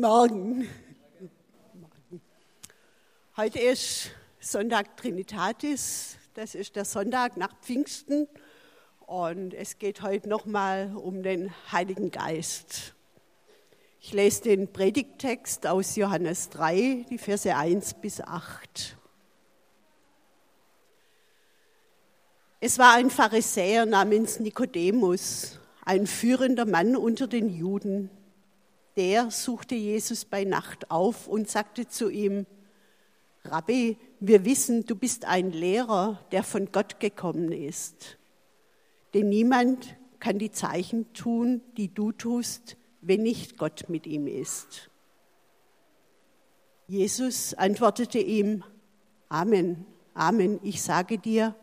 Morgen. Heute ist Sonntag Trinitatis, das ist der Sonntag nach Pfingsten und es geht heute nochmal um den Heiligen Geist. Ich lese den Predigttext aus Johannes 3, die Verse 1 bis 8. Es war ein Pharisäer namens Nikodemus, ein führender Mann unter den Juden der suchte Jesus bei Nacht auf und sagte zu ihm, Rabbi, wir wissen, du bist ein Lehrer, der von Gott gekommen ist. Denn niemand kann die Zeichen tun, die du tust, wenn nicht Gott mit ihm ist. Jesus antwortete ihm, Amen, Amen, ich sage dir,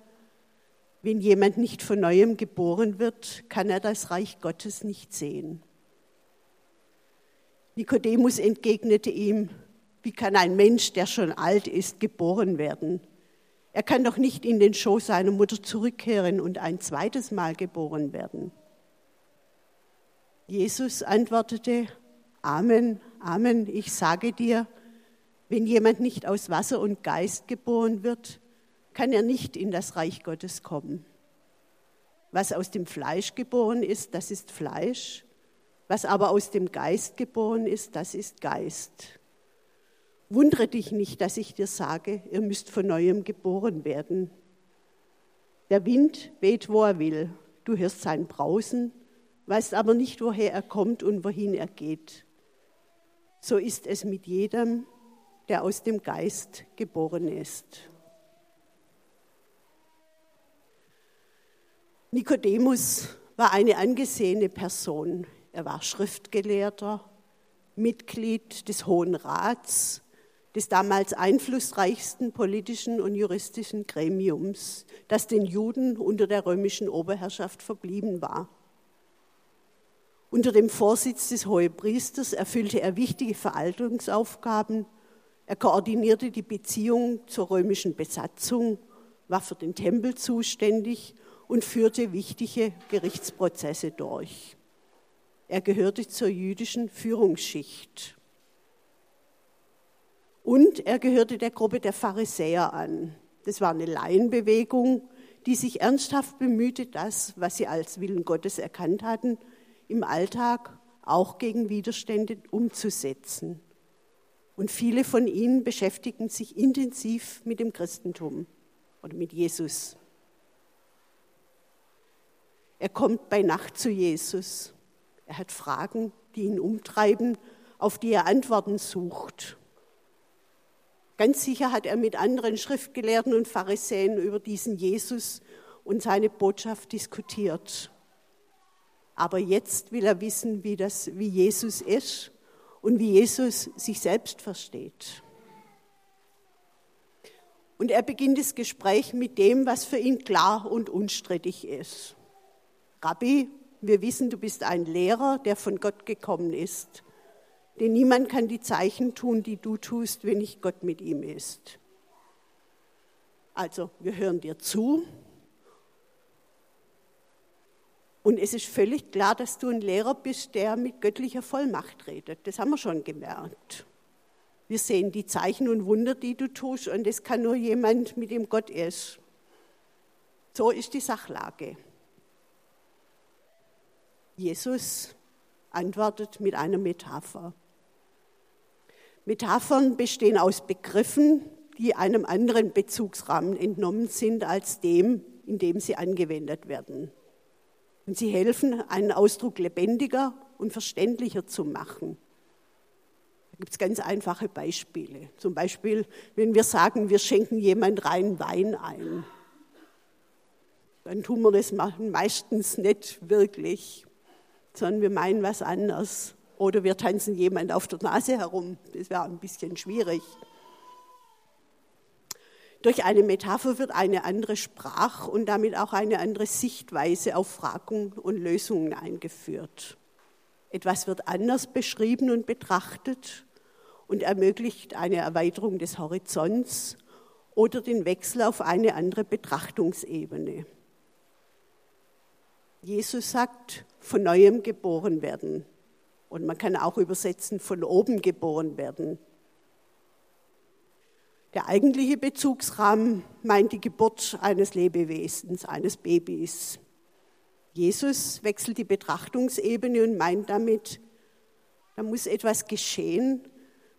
wenn jemand nicht von neuem geboren wird, kann er das Reich Gottes nicht sehen. Nikodemus entgegnete ihm, wie kann ein Mensch, der schon alt ist, geboren werden? Er kann doch nicht in den Schoß seiner Mutter zurückkehren und ein zweites Mal geboren werden. Jesus antwortete, Amen, Amen, ich sage dir, wenn jemand nicht aus Wasser und Geist geboren wird, kann er nicht in das Reich Gottes kommen. Was aus dem Fleisch geboren ist, das ist Fleisch, was aber aus dem Geist geboren ist, das ist Geist. Wundere dich nicht, dass ich dir sage, ihr müsst von neuem geboren werden. Der Wind weht, wo er will. Du hörst sein Brausen, weißt aber nicht, woher er kommt und wohin er geht. So ist es mit jedem, der aus dem Geist geboren ist. Nikodemus war eine angesehene Person. Er war Schriftgelehrter, Mitglied des Hohen Rats, des damals einflussreichsten politischen und juristischen Gremiums, das den Juden unter der römischen Oberherrschaft verblieben war. Unter dem Vorsitz des Hohepriesters erfüllte er wichtige Verwaltungsaufgaben. Er koordinierte die Beziehung zur römischen Besatzung, war für den Tempel zuständig und führte wichtige Gerichtsprozesse durch. Er gehörte zur jüdischen Führungsschicht. Und er gehörte der Gruppe der Pharisäer an. Das war eine Laienbewegung, die sich ernsthaft bemühte, das, was sie als Willen Gottes erkannt hatten, im Alltag auch gegen Widerstände umzusetzen. Und viele von ihnen beschäftigten sich intensiv mit dem Christentum oder mit Jesus. Er kommt bei Nacht zu Jesus er hat Fragen, die ihn umtreiben, auf die er Antworten sucht. Ganz sicher hat er mit anderen Schriftgelehrten und Pharisäern über diesen Jesus und seine Botschaft diskutiert. Aber jetzt will er wissen, wie, das, wie Jesus ist und wie Jesus sich selbst versteht. Und er beginnt das Gespräch mit dem, was für ihn klar und unstrittig ist. Rabbi, wir wissen, du bist ein Lehrer, der von Gott gekommen ist. Denn niemand kann die Zeichen tun, die du tust, wenn nicht Gott mit ihm ist. Also, wir hören dir zu. Und es ist völlig klar, dass du ein Lehrer bist, der mit göttlicher Vollmacht redet. Das haben wir schon gemerkt. Wir sehen die Zeichen und Wunder, die du tust, und das kann nur jemand, mit dem Gott ist. So ist die Sachlage. Jesus antwortet mit einer Metapher. Metaphern bestehen aus Begriffen, die einem anderen Bezugsrahmen entnommen sind als dem, in dem sie angewendet werden. Und sie helfen, einen Ausdruck lebendiger und verständlicher zu machen. Da gibt es ganz einfache Beispiele. Zum Beispiel, wenn wir sagen, wir schenken jemand rein Wein ein, dann tun wir das meistens nicht wirklich sondern wir meinen was anderes. Oder wir tanzen jemand auf der Nase herum. Das wäre ein bisschen schwierig. Durch eine Metapher wird eine andere Sprach- und damit auch eine andere Sichtweise auf Fragen und Lösungen eingeführt. Etwas wird anders beschrieben und betrachtet und ermöglicht eine Erweiterung des Horizonts oder den Wechsel auf eine andere Betrachtungsebene. Jesus sagt, von neuem geboren werden. Und man kann auch übersetzen, von oben geboren werden. Der eigentliche Bezugsrahmen meint die Geburt eines Lebewesens, eines Babys. Jesus wechselt die Betrachtungsebene und meint damit, da muss etwas geschehen,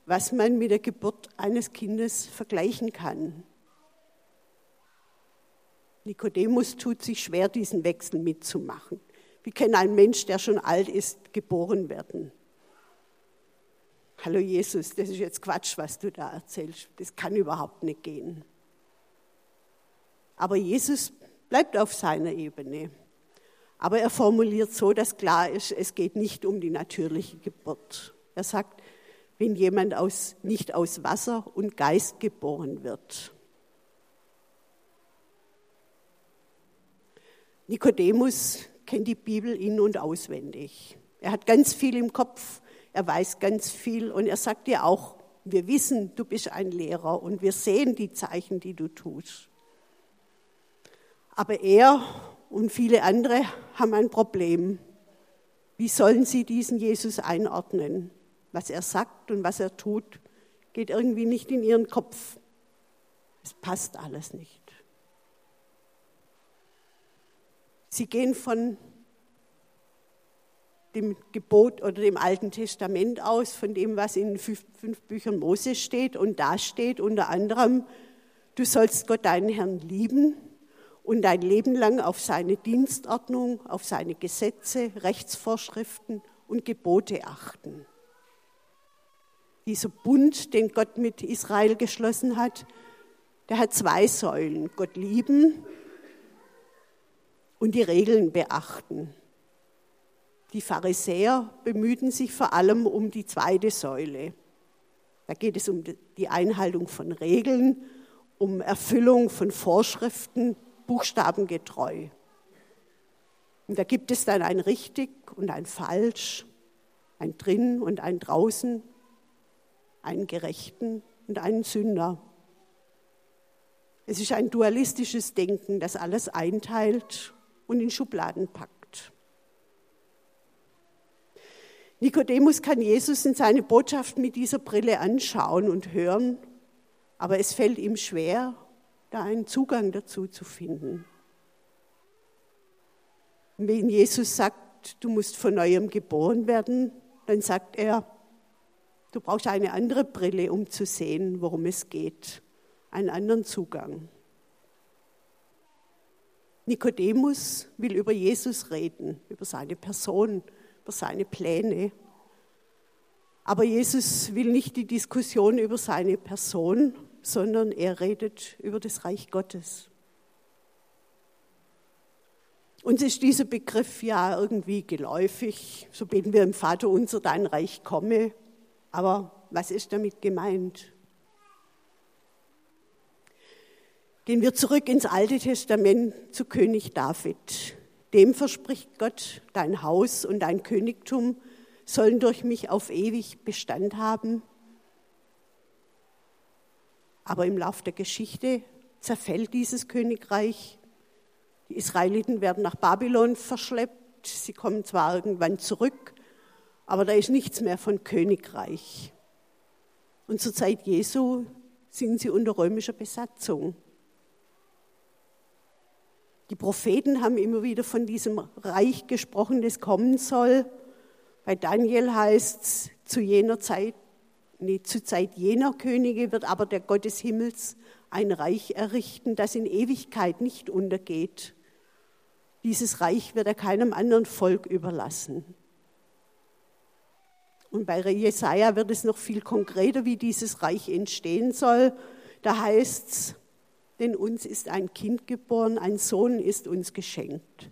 was man mit der Geburt eines Kindes vergleichen kann. Nikodemus tut sich schwer, diesen Wechsel mitzumachen. Wie kann ein Mensch, der schon alt ist, geboren werden? Hallo Jesus, das ist jetzt Quatsch, was du da erzählst. Das kann überhaupt nicht gehen. Aber Jesus bleibt auf seiner Ebene. Aber er formuliert so, dass klar ist, es geht nicht um die natürliche Geburt. Er sagt, wenn jemand aus, nicht aus Wasser und Geist geboren wird. Nikodemus kennt die Bibel in und auswendig. Er hat ganz viel im Kopf, er weiß ganz viel und er sagt dir auch, wir wissen, du bist ein Lehrer und wir sehen die Zeichen, die du tust. Aber er und viele andere haben ein Problem. Wie sollen sie diesen Jesus einordnen? Was er sagt und was er tut, geht irgendwie nicht in ihren Kopf. Es passt alles nicht. Sie gehen von dem Gebot oder dem Alten Testament aus, von dem, was in fünf, fünf Büchern Moses steht. Und da steht unter anderem, du sollst Gott deinen Herrn lieben und dein Leben lang auf seine Dienstordnung, auf seine Gesetze, Rechtsvorschriften und Gebote achten. Dieser Bund, den Gott mit Israel geschlossen hat, der hat zwei Säulen. Gott lieben und die Regeln beachten. Die Pharisäer bemühten sich vor allem um die zweite Säule. Da geht es um die Einhaltung von Regeln, um Erfüllung von Vorschriften, buchstabengetreu. Und da gibt es dann ein richtig und ein falsch, ein drin und ein draußen, einen Gerechten und einen Sünder. Es ist ein dualistisches Denken, das alles einteilt und in Schubladen packt. Nikodemus kann Jesus in seine Botschaft mit dieser Brille anschauen und hören, aber es fällt ihm schwer, da einen Zugang dazu zu finden. wenn Jesus sagt, du musst von neuem geboren werden, dann sagt er, du brauchst eine andere Brille, um zu sehen, worum es geht, einen anderen Zugang. Nikodemus will über Jesus reden, über seine Person, über seine Pläne. Aber Jesus will nicht die Diskussion über seine Person, sondern er redet über das Reich Gottes. Uns ist dieser Begriff ja irgendwie geläufig. So beten wir im Vater unser, dein Reich komme. Aber was ist damit gemeint? Gehen wir zurück ins Alte Testament zu König David. Dem verspricht Gott, dein Haus und dein Königtum sollen durch mich auf ewig Bestand haben. Aber im Lauf der Geschichte zerfällt dieses Königreich. Die Israeliten werden nach Babylon verschleppt. Sie kommen zwar irgendwann zurück, aber da ist nichts mehr von Königreich. Und zur Zeit Jesu sind sie unter römischer Besatzung. Die Propheten haben immer wieder von diesem Reich gesprochen, das kommen soll. Bei Daniel heißt es, zu jener Zeit, nee, zu Zeit jener Könige wird aber der Gott des Himmels ein Reich errichten, das in Ewigkeit nicht untergeht. Dieses Reich wird er keinem anderen Volk überlassen. Und bei Jesaja wird es noch viel konkreter, wie dieses Reich entstehen soll. Da heißt es, denn uns ist ein Kind geboren, ein Sohn ist uns geschenkt.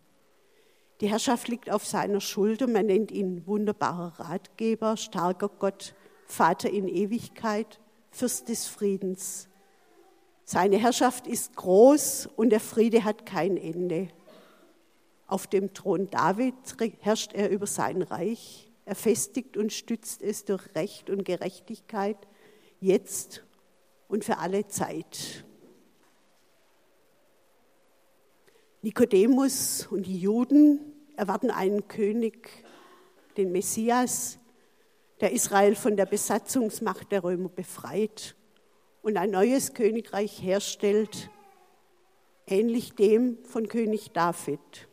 Die Herrschaft liegt auf seiner Schulter, man nennt ihn wunderbarer Ratgeber, starker Gott, Vater in Ewigkeit, Fürst des Friedens. Seine Herrschaft ist groß und der Friede hat kein Ende. Auf dem Thron David herrscht er über sein Reich. Er festigt und stützt es durch Recht und Gerechtigkeit, jetzt und für alle Zeit. Nikodemus und die Juden erwarten einen König, den Messias, der Israel von der Besatzungsmacht der Römer befreit und ein neues Königreich herstellt, ähnlich dem von König David.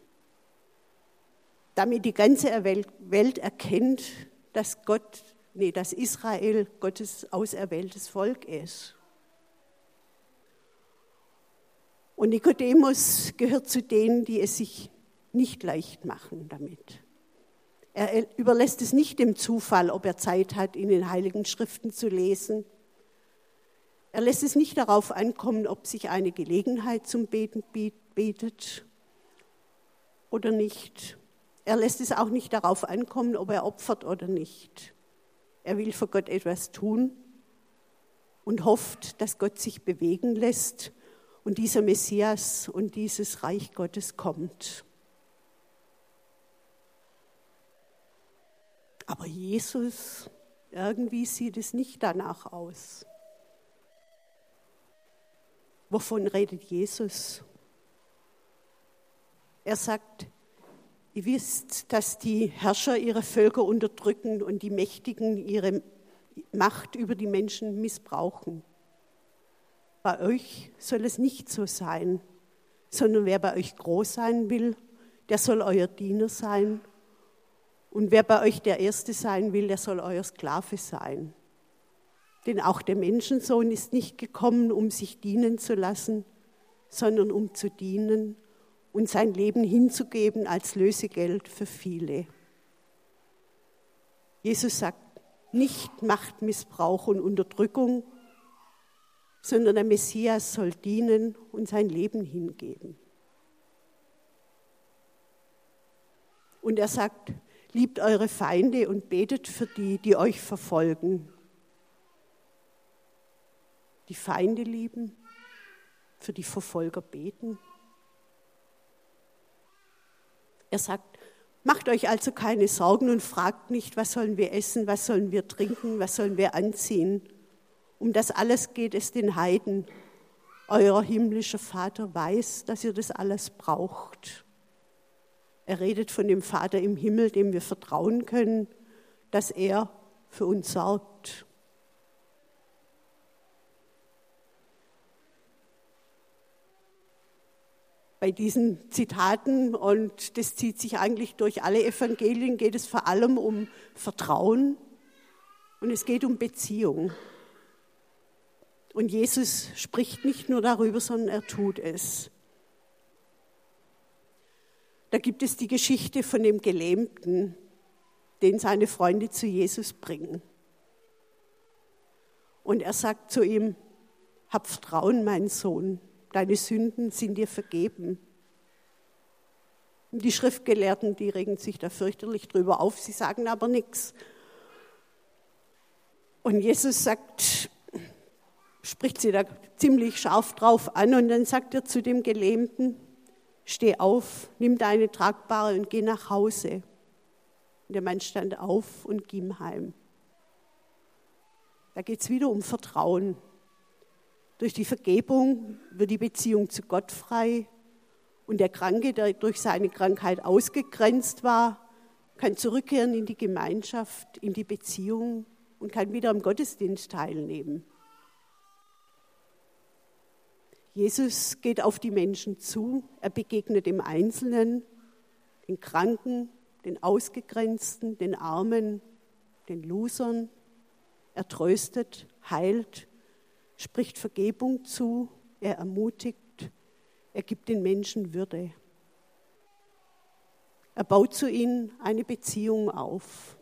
Damit die ganze Welt erkennt, dass Gott, nee, dass Israel Gottes auserwähltes Volk ist. Und Nikodemus gehört zu denen, die es sich nicht leicht machen damit. Er überlässt es nicht dem Zufall, ob er Zeit hat, in den Heiligen Schriften zu lesen. Er lässt es nicht darauf ankommen, ob sich eine Gelegenheit zum Beten bietet oder nicht. Er lässt es auch nicht darauf ankommen, ob er opfert oder nicht. Er will für Gott etwas tun und hofft, dass Gott sich bewegen lässt und dieser Messias und dieses Reich Gottes kommt. Aber Jesus, irgendwie sieht es nicht danach aus. Wovon redet Jesus? Er sagt, ihr wisst, dass die Herrscher ihre Völker unterdrücken und die Mächtigen ihre Macht über die Menschen missbrauchen. Bei euch soll es nicht so sein, sondern wer bei euch groß sein will, der soll euer Diener sein. Und wer bei euch der Erste sein will, der soll euer Sklave sein. Denn auch der Menschensohn ist nicht gekommen, um sich dienen zu lassen, sondern um zu dienen und sein Leben hinzugeben als Lösegeld für viele. Jesus sagt nicht Machtmissbrauch und Unterdrückung, sondern der Messias soll dienen und sein Leben hingeben. Und er sagt, liebt eure Feinde und betet für die, die euch verfolgen. Die Feinde lieben, für die Verfolger beten. Er sagt, macht euch also keine Sorgen und fragt nicht, was sollen wir essen, was sollen wir trinken, was sollen wir anziehen um das alles geht es den Heiden. Euer himmlischer Vater weiß, dass ihr das alles braucht. Er redet von dem Vater im Himmel, dem wir vertrauen können, dass er für uns sorgt. Bei diesen Zitaten, und das zieht sich eigentlich durch alle Evangelien, geht es vor allem um Vertrauen und es geht um Beziehung. Und Jesus spricht nicht nur darüber, sondern er tut es. Da gibt es die Geschichte von dem Gelähmten, den seine Freunde zu Jesus bringen. Und er sagt zu ihm, hab Vertrauen, mein Sohn, deine Sünden sind dir vergeben. Und die Schriftgelehrten, die regen sich da fürchterlich drüber auf, sie sagen aber nichts. Und Jesus sagt, spricht sie da ziemlich scharf drauf an und dann sagt er zu dem Gelähmten, steh auf, nimm deine Tragbare und geh nach Hause. Und der Mann stand auf und ging heim. Da geht es wieder um Vertrauen. Durch die Vergebung wird die Beziehung zu Gott frei und der Kranke, der durch seine Krankheit ausgegrenzt war, kann zurückkehren in die Gemeinschaft, in die Beziehung und kann wieder am Gottesdienst teilnehmen. Jesus geht auf die Menschen zu, er begegnet dem Einzelnen, den Kranken, den Ausgegrenzten, den Armen, den Losern. Er tröstet, heilt, spricht Vergebung zu, er ermutigt, er gibt den Menschen Würde. Er baut zu ihnen eine Beziehung auf.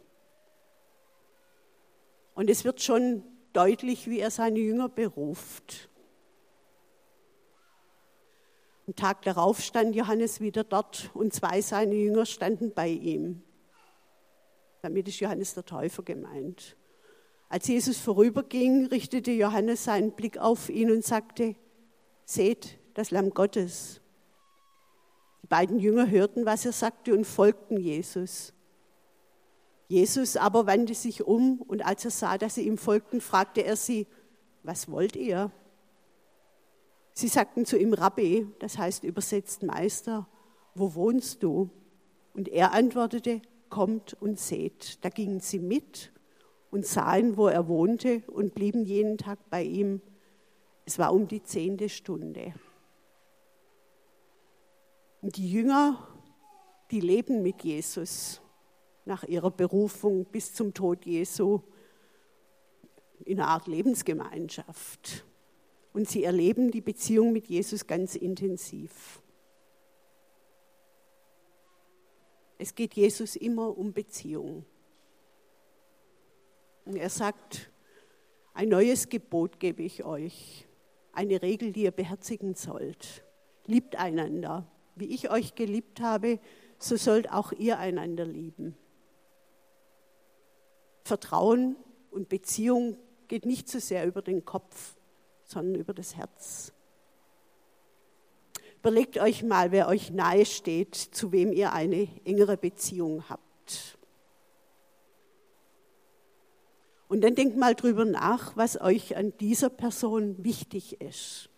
Und es wird schon deutlich, wie er seine Jünger beruft. Am Tag darauf stand Johannes wieder dort und zwei seiner Jünger standen bei ihm. Damit ist Johannes der Täufer gemeint. Als Jesus vorüberging, richtete Johannes seinen Blick auf ihn und sagte, seht das Lamm Gottes. Die beiden Jünger hörten, was er sagte und folgten Jesus. Jesus aber wandte sich um und als er sah, dass sie ihm folgten, fragte er sie, was wollt ihr? Sie sagten zu ihm Rabbi, das heißt übersetzt Meister, wo wohnst du? Und er antwortete, kommt und seht. Da gingen sie mit und sahen, wo er wohnte und blieben jeden Tag bei ihm. Es war um die zehnte Stunde. Und die Jünger, die leben mit Jesus nach ihrer Berufung bis zum Tod Jesu in einer Art Lebensgemeinschaft. Und sie erleben die Beziehung mit Jesus ganz intensiv. Es geht Jesus immer um Beziehung. Und er sagt, ein neues Gebot gebe ich euch, eine Regel, die ihr beherzigen sollt. Liebt einander. Wie ich euch geliebt habe, so sollt auch ihr einander lieben. Vertrauen und Beziehung geht nicht so sehr über den Kopf, sondern über das Herz. Überlegt euch mal, wer euch nahe steht, zu wem ihr eine engere Beziehung habt. Und dann denkt mal drüber nach, was euch an dieser Person wichtig ist.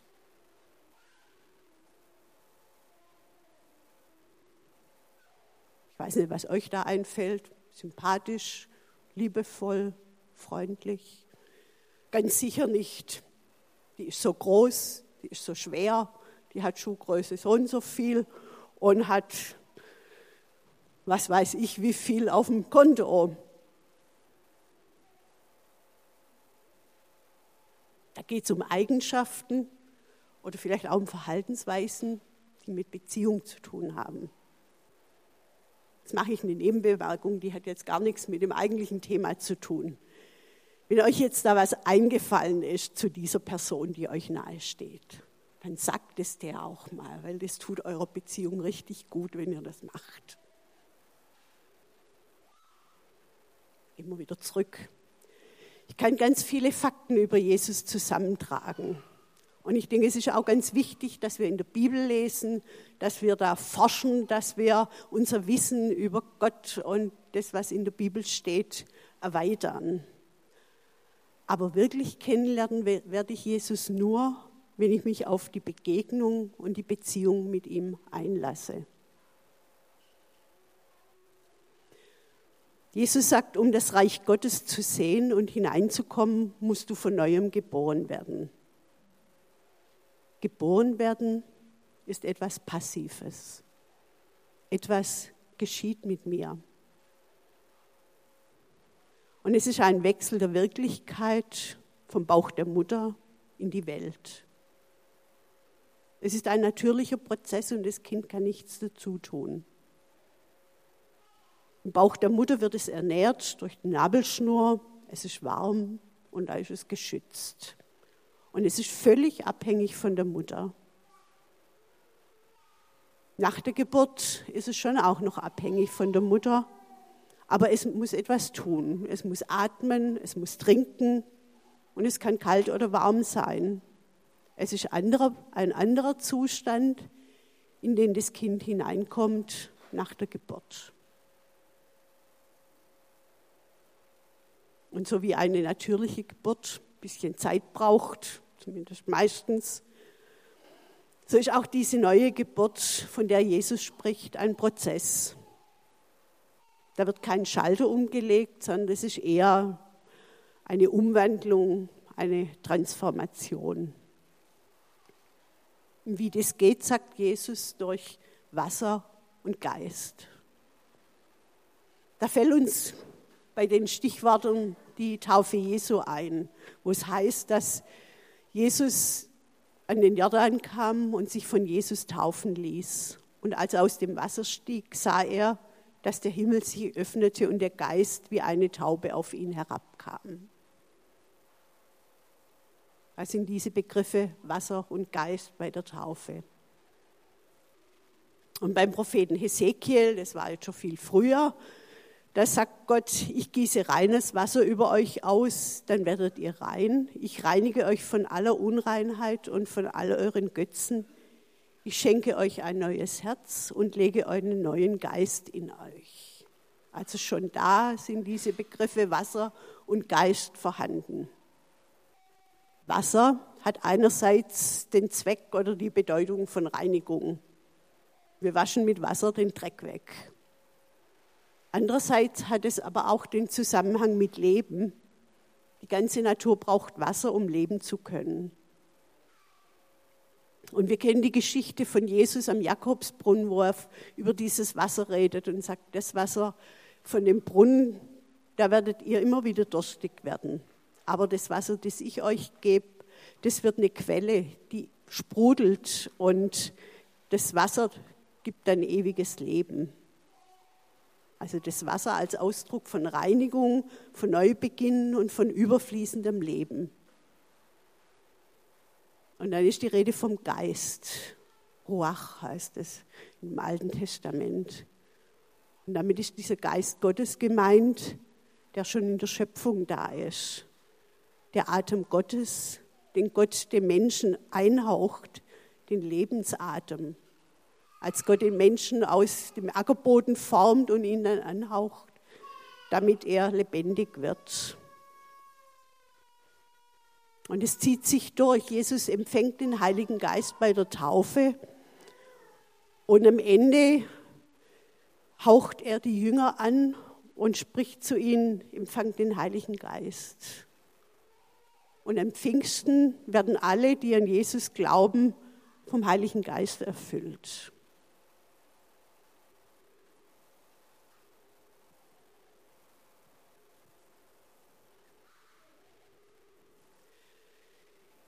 Ich weiß nicht, was euch da einfällt. Sympathisch, liebevoll, freundlich. Ganz sicher nicht. Die ist so groß, die ist so schwer, die hat Schuhgröße so und so viel und hat, was weiß ich, wie viel auf dem Konto. Da geht es um Eigenschaften oder vielleicht auch um Verhaltensweisen, die mit Beziehung zu tun haben. Jetzt mache ich eine Nebenbemerkung, die hat jetzt gar nichts mit dem eigentlichen Thema zu tun. Wenn euch jetzt da was eingefallen ist zu dieser Person, die euch nahe steht, dann sagt es der auch mal, weil das tut eurer Beziehung richtig gut, wenn ihr das macht. Immer wieder zurück ich kann ganz viele Fakten über Jesus zusammentragen. Und ich denke, es ist auch ganz wichtig, dass wir in der Bibel lesen, dass wir da forschen, dass wir unser Wissen über Gott und das, was in der Bibel steht, erweitern. Aber wirklich kennenlernen werde ich Jesus nur, wenn ich mich auf die Begegnung und die Beziehung mit ihm einlasse. Jesus sagt, um das Reich Gottes zu sehen und hineinzukommen, musst du von neuem geboren werden. Geboren werden ist etwas Passives. Etwas geschieht mit mir. Und es ist ein Wechsel der Wirklichkeit vom Bauch der Mutter in die Welt. Es ist ein natürlicher Prozess und das Kind kann nichts dazu tun. Im Bauch der Mutter wird es ernährt durch die Nabelschnur. Es ist warm und da ist es geschützt. Und es ist völlig abhängig von der Mutter. Nach der Geburt ist es schon auch noch abhängig von der Mutter, aber es muss etwas tun. Es muss atmen, es muss trinken und es kann kalt oder warm sein. Es ist anderer, ein anderer Zustand, in den das Kind hineinkommt nach der Geburt. Und so wie eine natürliche Geburt ein bisschen Zeit braucht, zumindest meistens, so ist auch diese neue Geburt, von der Jesus spricht, ein Prozess. Da wird kein Schalter umgelegt, sondern es ist eher eine Umwandlung, eine Transformation. Wie das geht, sagt Jesus durch Wasser und Geist. Da fällt uns bei den Stichworten die Taufe Jesu ein, wo es heißt, dass Jesus an den Jordan kam und sich von Jesus taufen ließ. Und als er aus dem Wasser stieg, sah er, dass der Himmel sich öffnete und der Geist wie eine Taube auf ihn herabkam. Das sind diese Begriffe Wasser und Geist bei der Taufe. Und beim Propheten Hesekiel, das war jetzt schon viel früher, da sagt Gott, ich gieße reines Wasser über euch aus, dann werdet ihr rein. Ich reinige euch von aller Unreinheit und von all euren Götzen. Ich schenke euch ein neues Herz und lege einen neuen Geist in euch. Also schon da sind diese Begriffe Wasser und Geist vorhanden. Wasser hat einerseits den Zweck oder die Bedeutung von Reinigung. Wir waschen mit Wasser den Dreck weg. Andererseits hat es aber auch den Zusammenhang mit Leben. Die ganze Natur braucht Wasser, um leben zu können. Und wir kennen die Geschichte von Jesus am Jakobsbrunnen, wo er über dieses Wasser redet und sagt, das Wasser von dem Brunnen, da werdet ihr immer wieder durstig werden. Aber das Wasser, das ich euch gebe, das wird eine Quelle, die sprudelt und das Wasser gibt dann ewiges Leben. Also das Wasser als Ausdruck von Reinigung, von Neubeginn und von überfließendem Leben. Und dann ist die Rede vom Geist. Ruach heißt es im Alten Testament. Und damit ist dieser Geist Gottes gemeint, der schon in der Schöpfung da ist. Der Atem Gottes, den Gott dem Menschen einhaucht, den Lebensatem. Als Gott den Menschen aus dem Ackerboden formt und ihn dann anhaucht, damit er lebendig wird. Und es zieht sich durch. Jesus empfängt den Heiligen Geist bei der Taufe und am Ende haucht er die Jünger an und spricht zu ihnen, empfangt den Heiligen Geist. Und am Pfingsten werden alle, die an Jesus glauben, vom Heiligen Geist erfüllt.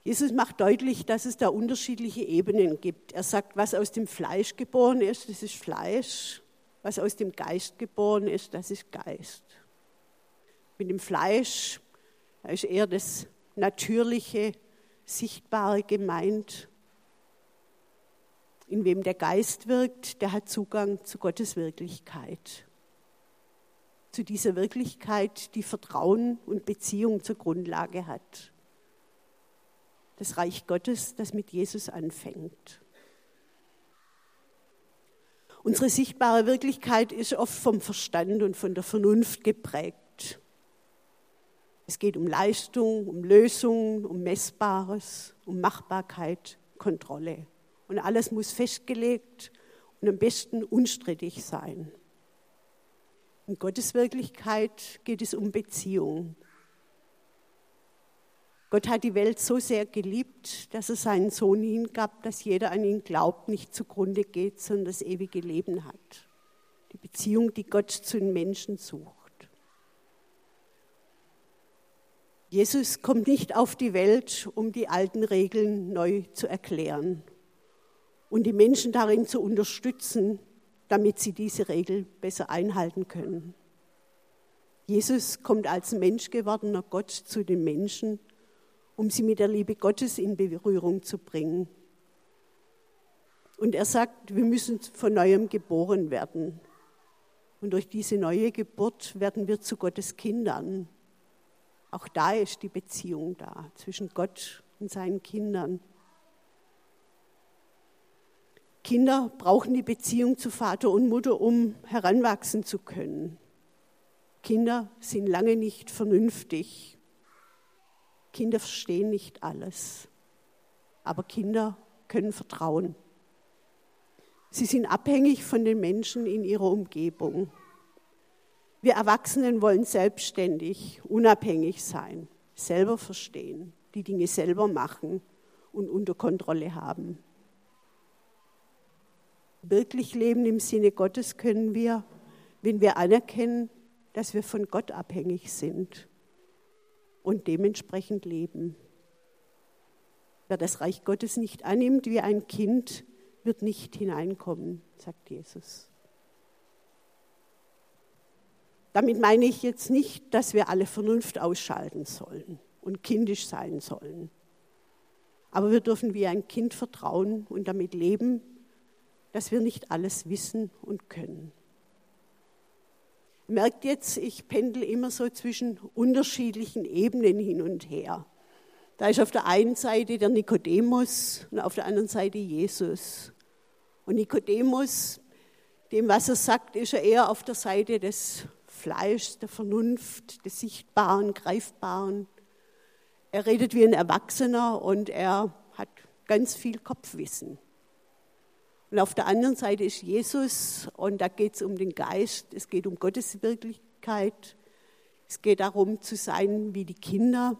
Jesus macht deutlich, dass es da unterschiedliche Ebenen gibt. Er sagt, was aus dem Fleisch geboren ist, das ist Fleisch. Was aus dem Geist geboren ist, das ist Geist. Mit dem Fleisch da ist eher das Natürliche, Sichtbare gemeint. In wem der Geist wirkt, der hat Zugang zu Gottes Wirklichkeit. Zu dieser Wirklichkeit, die Vertrauen und Beziehung zur Grundlage hat das Reich Gottes, das mit Jesus anfängt. Unsere sichtbare Wirklichkeit ist oft vom Verstand und von der Vernunft geprägt. Es geht um Leistung, um Lösungen, um Messbares, um Machbarkeit, Kontrolle. Und alles muss festgelegt und am besten unstrittig sein. In Gottes Wirklichkeit geht es um Beziehung, Gott hat die Welt so sehr geliebt, dass er seinen Sohn hingab, dass jeder an ihn glaubt, nicht zugrunde geht, sondern das ewige Leben hat. Die Beziehung, die Gott zu den Menschen sucht. Jesus kommt nicht auf die Welt, um die alten Regeln neu zu erklären und die Menschen darin zu unterstützen, damit sie diese Regel besser einhalten können. Jesus kommt als Mensch gewordener Gott zu den Menschen um sie mit der Liebe Gottes in Berührung zu bringen. Und er sagt, wir müssen von neuem geboren werden. Und durch diese neue Geburt werden wir zu Gottes Kindern. Auch da ist die Beziehung da zwischen Gott und seinen Kindern. Kinder brauchen die Beziehung zu Vater und Mutter, um heranwachsen zu können. Kinder sind lange nicht vernünftig Kinder verstehen nicht alles, aber Kinder können vertrauen. Sie sind abhängig von den Menschen in ihrer Umgebung. Wir Erwachsenen wollen selbstständig, unabhängig sein, selber verstehen, die Dinge selber machen und unter Kontrolle haben. Wirklich leben im Sinne Gottes können wir, wenn wir anerkennen, dass wir von Gott abhängig sind und dementsprechend leben. Wer das Reich Gottes nicht annimmt wie ein Kind, wird nicht hineinkommen, sagt Jesus. Damit meine ich jetzt nicht, dass wir alle Vernunft ausschalten sollen und kindisch sein sollen. Aber wir dürfen wie ein Kind vertrauen und damit leben, dass wir nicht alles wissen und können merkt jetzt, ich pendel immer so zwischen unterschiedlichen Ebenen hin und her. Da ist auf der einen Seite der Nikodemus und auf der anderen Seite Jesus. Und Nikodemus, dem, was er sagt, ist er eher auf der Seite des Fleischs, der Vernunft, des Sichtbaren, Greifbaren. Er redet wie ein Erwachsener und er hat ganz viel Kopfwissen. Und auf der anderen Seite ist Jesus und da geht es um den Geist, es geht um Gottes Wirklichkeit, es geht darum zu sein wie die Kinder,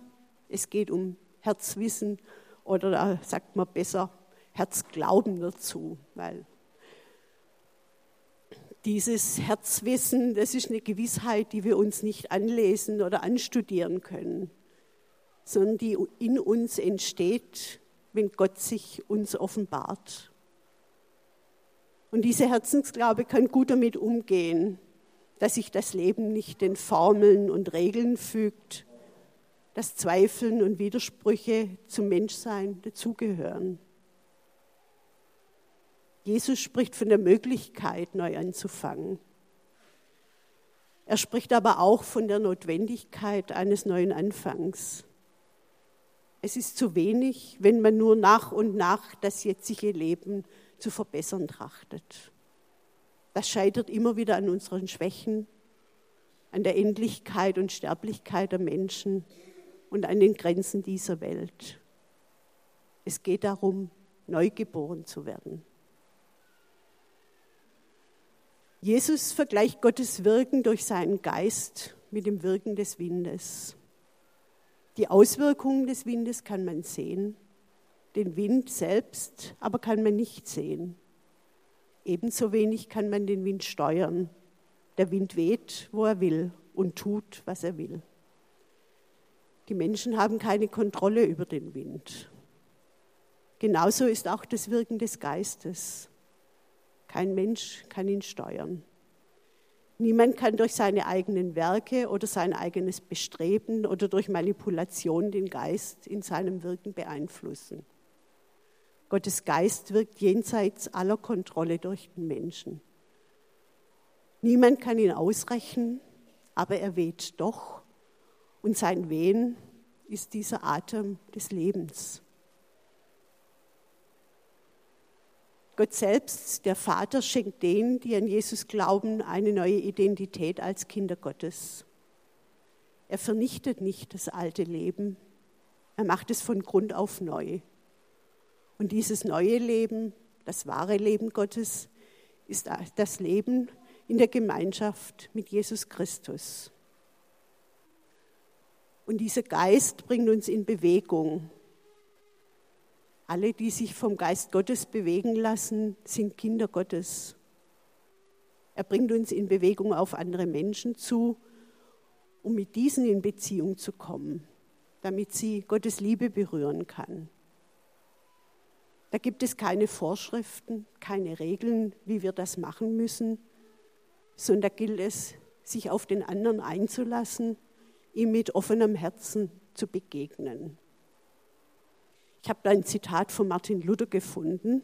es geht um Herzwissen oder da sagt man besser Herzglauben dazu, weil dieses Herzwissen, das ist eine Gewissheit, die wir uns nicht anlesen oder anstudieren können, sondern die in uns entsteht, wenn Gott sich uns offenbart. Und dieser Herzensglaube kann gut damit umgehen, dass sich das Leben nicht den Formeln und Regeln fügt, dass Zweifeln und Widersprüche zum Menschsein dazugehören. Jesus spricht von der Möglichkeit, neu anzufangen. Er spricht aber auch von der Notwendigkeit eines neuen Anfangs. Es ist zu wenig, wenn man nur nach und nach das jetzige Leben zu verbessern trachtet. Das scheitert immer wieder an unseren Schwächen, an der Endlichkeit und Sterblichkeit der Menschen und an den Grenzen dieser Welt. Es geht darum, neu geboren zu werden. Jesus vergleicht Gottes Wirken durch seinen Geist mit dem Wirken des Windes. Die Auswirkungen des Windes kann man sehen, den Wind selbst aber kann man nicht sehen. Ebenso wenig kann man den Wind steuern. Der Wind weht, wo er will und tut, was er will. Die Menschen haben keine Kontrolle über den Wind. Genauso ist auch das Wirken des Geistes. Kein Mensch kann ihn steuern. Niemand kann durch seine eigenen Werke oder sein eigenes Bestreben oder durch Manipulation den Geist in seinem Wirken beeinflussen. Gottes Geist wirkt jenseits aller Kontrolle durch den Menschen. Niemand kann ihn ausrechnen, aber er weht doch und sein Wehen ist dieser Atem des Lebens. Gott selbst, der Vater, schenkt denen, die an Jesus glauben, eine neue Identität als Kinder Gottes. Er vernichtet nicht das alte Leben, er macht es von Grund auf neu. Und dieses neue Leben, das wahre Leben Gottes, ist das Leben in der Gemeinschaft mit Jesus Christus. Und dieser Geist bringt uns in Bewegung. Alle, die sich vom Geist Gottes bewegen lassen, sind Kinder Gottes. Er bringt uns in Bewegung auf andere Menschen zu, um mit diesen in Beziehung zu kommen, damit sie Gottes Liebe berühren kann. Da gibt es keine Vorschriften, keine Regeln, wie wir das machen müssen, sondern da gilt es, sich auf den anderen einzulassen, ihm mit offenem Herzen zu begegnen. Ich habe da ein Zitat von Martin Luther gefunden.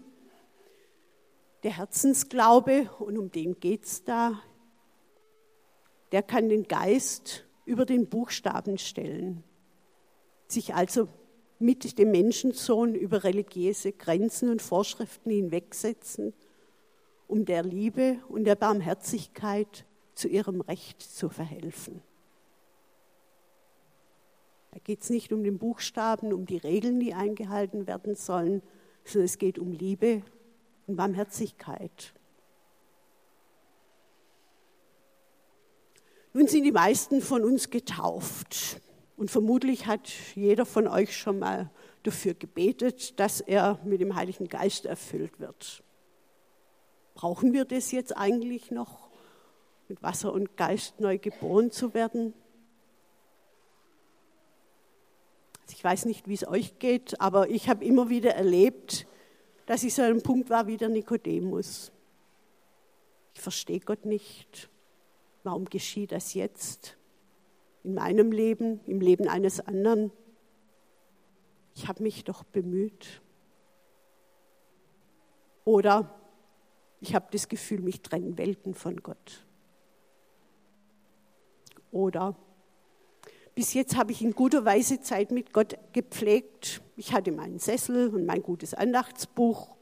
Der Herzensglaube, und um den geht es da, der kann den Geist über den Buchstaben stellen, sich also mit dem Menschensohn über religiöse Grenzen und Vorschriften hinwegsetzen, um der Liebe und der Barmherzigkeit zu ihrem Recht zu verhelfen. Da geht es nicht um den Buchstaben, um die Regeln, die eingehalten werden sollen, sondern es geht um Liebe und Barmherzigkeit. Nun sind die meisten von uns getauft und vermutlich hat jeder von euch schon mal dafür gebetet, dass er mit dem Heiligen Geist erfüllt wird. Brauchen wir das jetzt eigentlich noch, mit Wasser und Geist neu geboren zu werden? Ich weiß nicht, wie es euch geht, aber ich habe immer wieder erlebt, dass ich so an einem Punkt war wie der Nikodemus. Ich verstehe Gott nicht. Warum geschieht das jetzt? In meinem Leben, im Leben eines anderen. Ich habe mich doch bemüht. Oder ich habe das Gefühl, mich trennen Welten von Gott. Oder bis jetzt habe ich in guter Weise Zeit mit Gott gepflegt. Ich hatte meinen Sessel und mein gutes Andachtsbuch.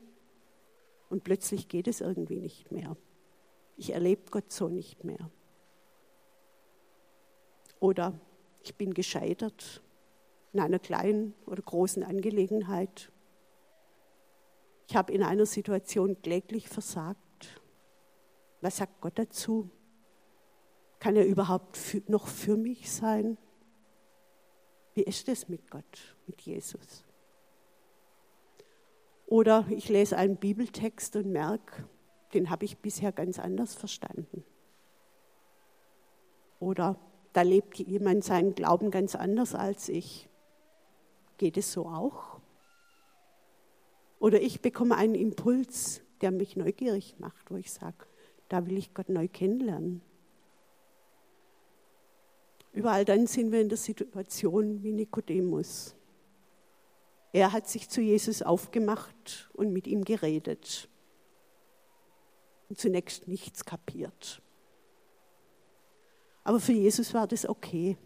Und plötzlich geht es irgendwie nicht mehr. Ich erlebe Gott so nicht mehr. Oder ich bin gescheitert in einer kleinen oder großen Angelegenheit. Ich habe in einer Situation kläglich versagt. Was sagt Gott dazu? Kann er überhaupt für, noch für mich sein? Wie ist es mit Gott, mit Jesus? Oder ich lese einen Bibeltext und merke, den habe ich bisher ganz anders verstanden. Oder da lebt jemand seinen Glauben ganz anders als ich. Geht es so auch? Oder ich bekomme einen Impuls, der mich neugierig macht, wo ich sage, da will ich Gott neu kennenlernen. Überall dann sind wir in der Situation wie Nikodemus. Er hat sich zu Jesus aufgemacht und mit ihm geredet. Und zunächst nichts kapiert. Aber für Jesus war das okay.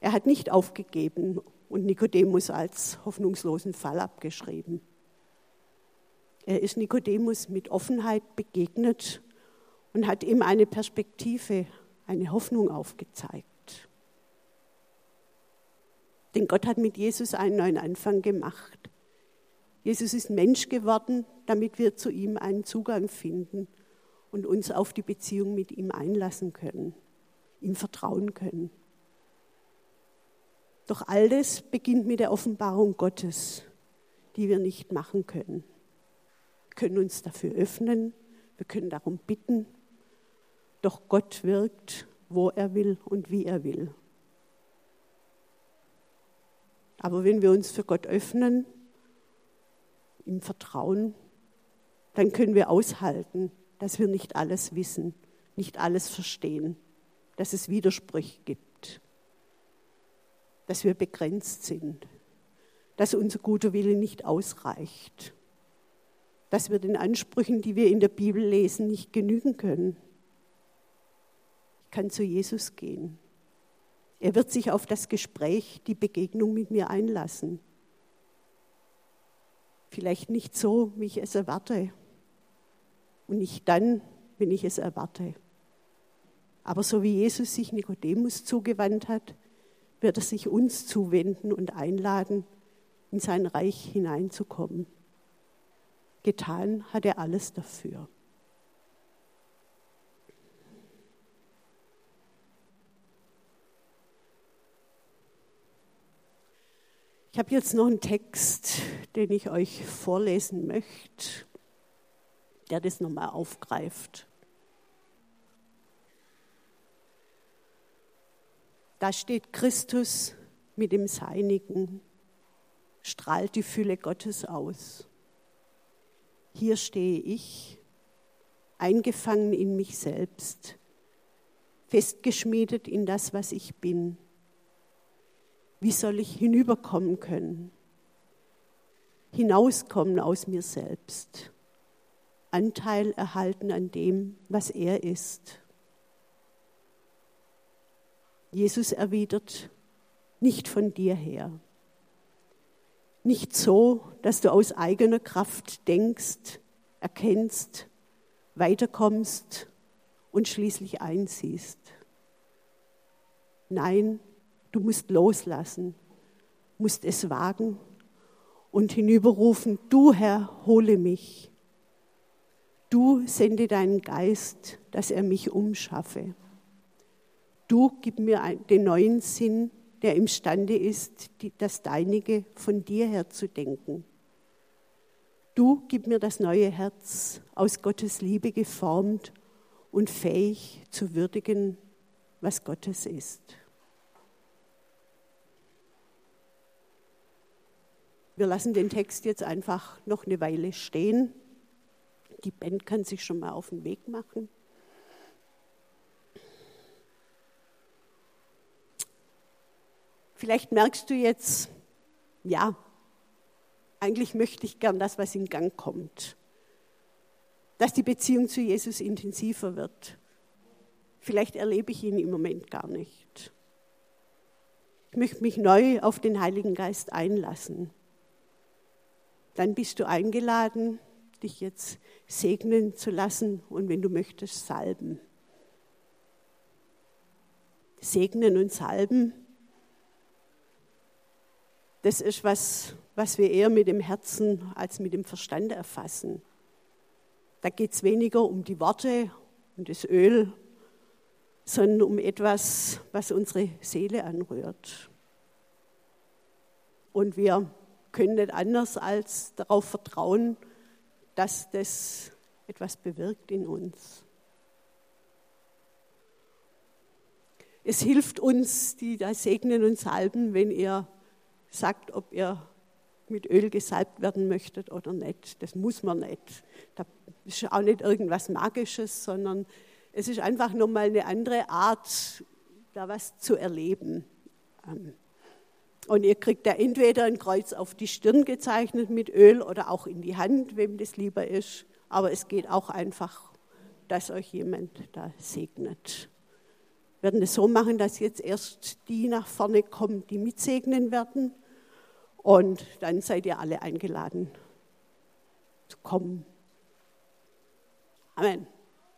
Er hat nicht aufgegeben und Nikodemus als hoffnungslosen Fall abgeschrieben. Er ist Nikodemus mit Offenheit begegnet und hat ihm eine Perspektive, eine Hoffnung aufgezeigt. Denn Gott hat mit Jesus einen neuen Anfang gemacht. Jesus ist Mensch geworden, damit wir zu ihm einen Zugang finden und uns auf die Beziehung mit ihm einlassen können, ihm vertrauen können. Doch all das beginnt mit der Offenbarung Gottes, die wir nicht machen können. Wir können uns dafür öffnen, wir können darum bitten, doch Gott wirkt, wo er will und wie er will. Aber wenn wir uns für Gott öffnen, ihm vertrauen, dann können wir aushalten, dass wir nicht alles wissen, nicht alles verstehen, dass es Widersprüche gibt, dass wir begrenzt sind, dass unser guter Wille nicht ausreicht, dass wir den Ansprüchen, die wir in der Bibel lesen, nicht genügen können. Ich kann zu Jesus gehen. Er wird sich auf das Gespräch, die Begegnung mit mir einlassen. Vielleicht nicht so, wie ich es erwarte. Und nicht dann, wenn ich es erwarte. Aber so wie Jesus sich Nikodemus zugewandt hat, wird er sich uns zuwenden und einladen, in sein Reich hineinzukommen. Getan hat er alles dafür. Ich habe jetzt noch einen Text, den ich euch vorlesen möchte, der das nochmal aufgreift. Da steht Christus mit dem Seinigen, strahlt die Fülle Gottes aus. Hier stehe ich, eingefangen in mich selbst, festgeschmiedet in das, was ich bin wie soll ich hinüberkommen können? Hinauskommen aus mir selbst. Anteil erhalten an dem, was er ist. Jesus erwidert, nicht von dir her. Nicht so, dass du aus eigener Kraft denkst, erkennst, weiterkommst und schließlich einsiehst. Nein, Du musst loslassen, musst es wagen und hinüberrufen, du Herr, hole mich. Du sende deinen Geist, dass er mich umschaffe. Du gib mir den neuen Sinn, der imstande ist, das Deinige von dir her zu denken. Du gib mir das neue Herz, aus Gottes Liebe geformt und fähig zu würdigen, was Gottes ist. Wir lassen den Text jetzt einfach noch eine Weile stehen. Die Band kann sich schon mal auf den Weg machen. Vielleicht merkst du jetzt, ja, eigentlich möchte ich gern das, was in Gang kommt. Dass die Beziehung zu Jesus intensiver wird. Vielleicht erlebe ich ihn im Moment gar nicht. Ich möchte mich neu auf den Heiligen Geist einlassen dann bist du eingeladen, dich jetzt segnen zu lassen und wenn du möchtest, salben. Segnen und salben das ist was, was wir eher mit dem Herzen als mit dem Verstand erfassen. Da geht es weniger um die Worte und das Öl, sondern um etwas, was unsere Seele anrührt. Und wir können nicht anders als darauf vertrauen, dass das etwas bewirkt in uns. Es hilft uns, die da segnen und salben, wenn ihr sagt, ob ihr mit Öl gesalbt werden möchtet oder nicht. Das muss man nicht. Da ist auch nicht irgendwas Magisches, sondern es ist einfach nochmal eine andere Art, da was zu erleben. Ähm, und ihr kriegt da entweder ein Kreuz auf die Stirn gezeichnet mit Öl oder auch in die Hand, wem das lieber ist. Aber es geht auch einfach, dass euch jemand da segnet. Wir werden es so machen, dass jetzt erst die nach vorne kommen, die mitsegnen werden. Und dann seid ihr alle eingeladen zu kommen. Amen.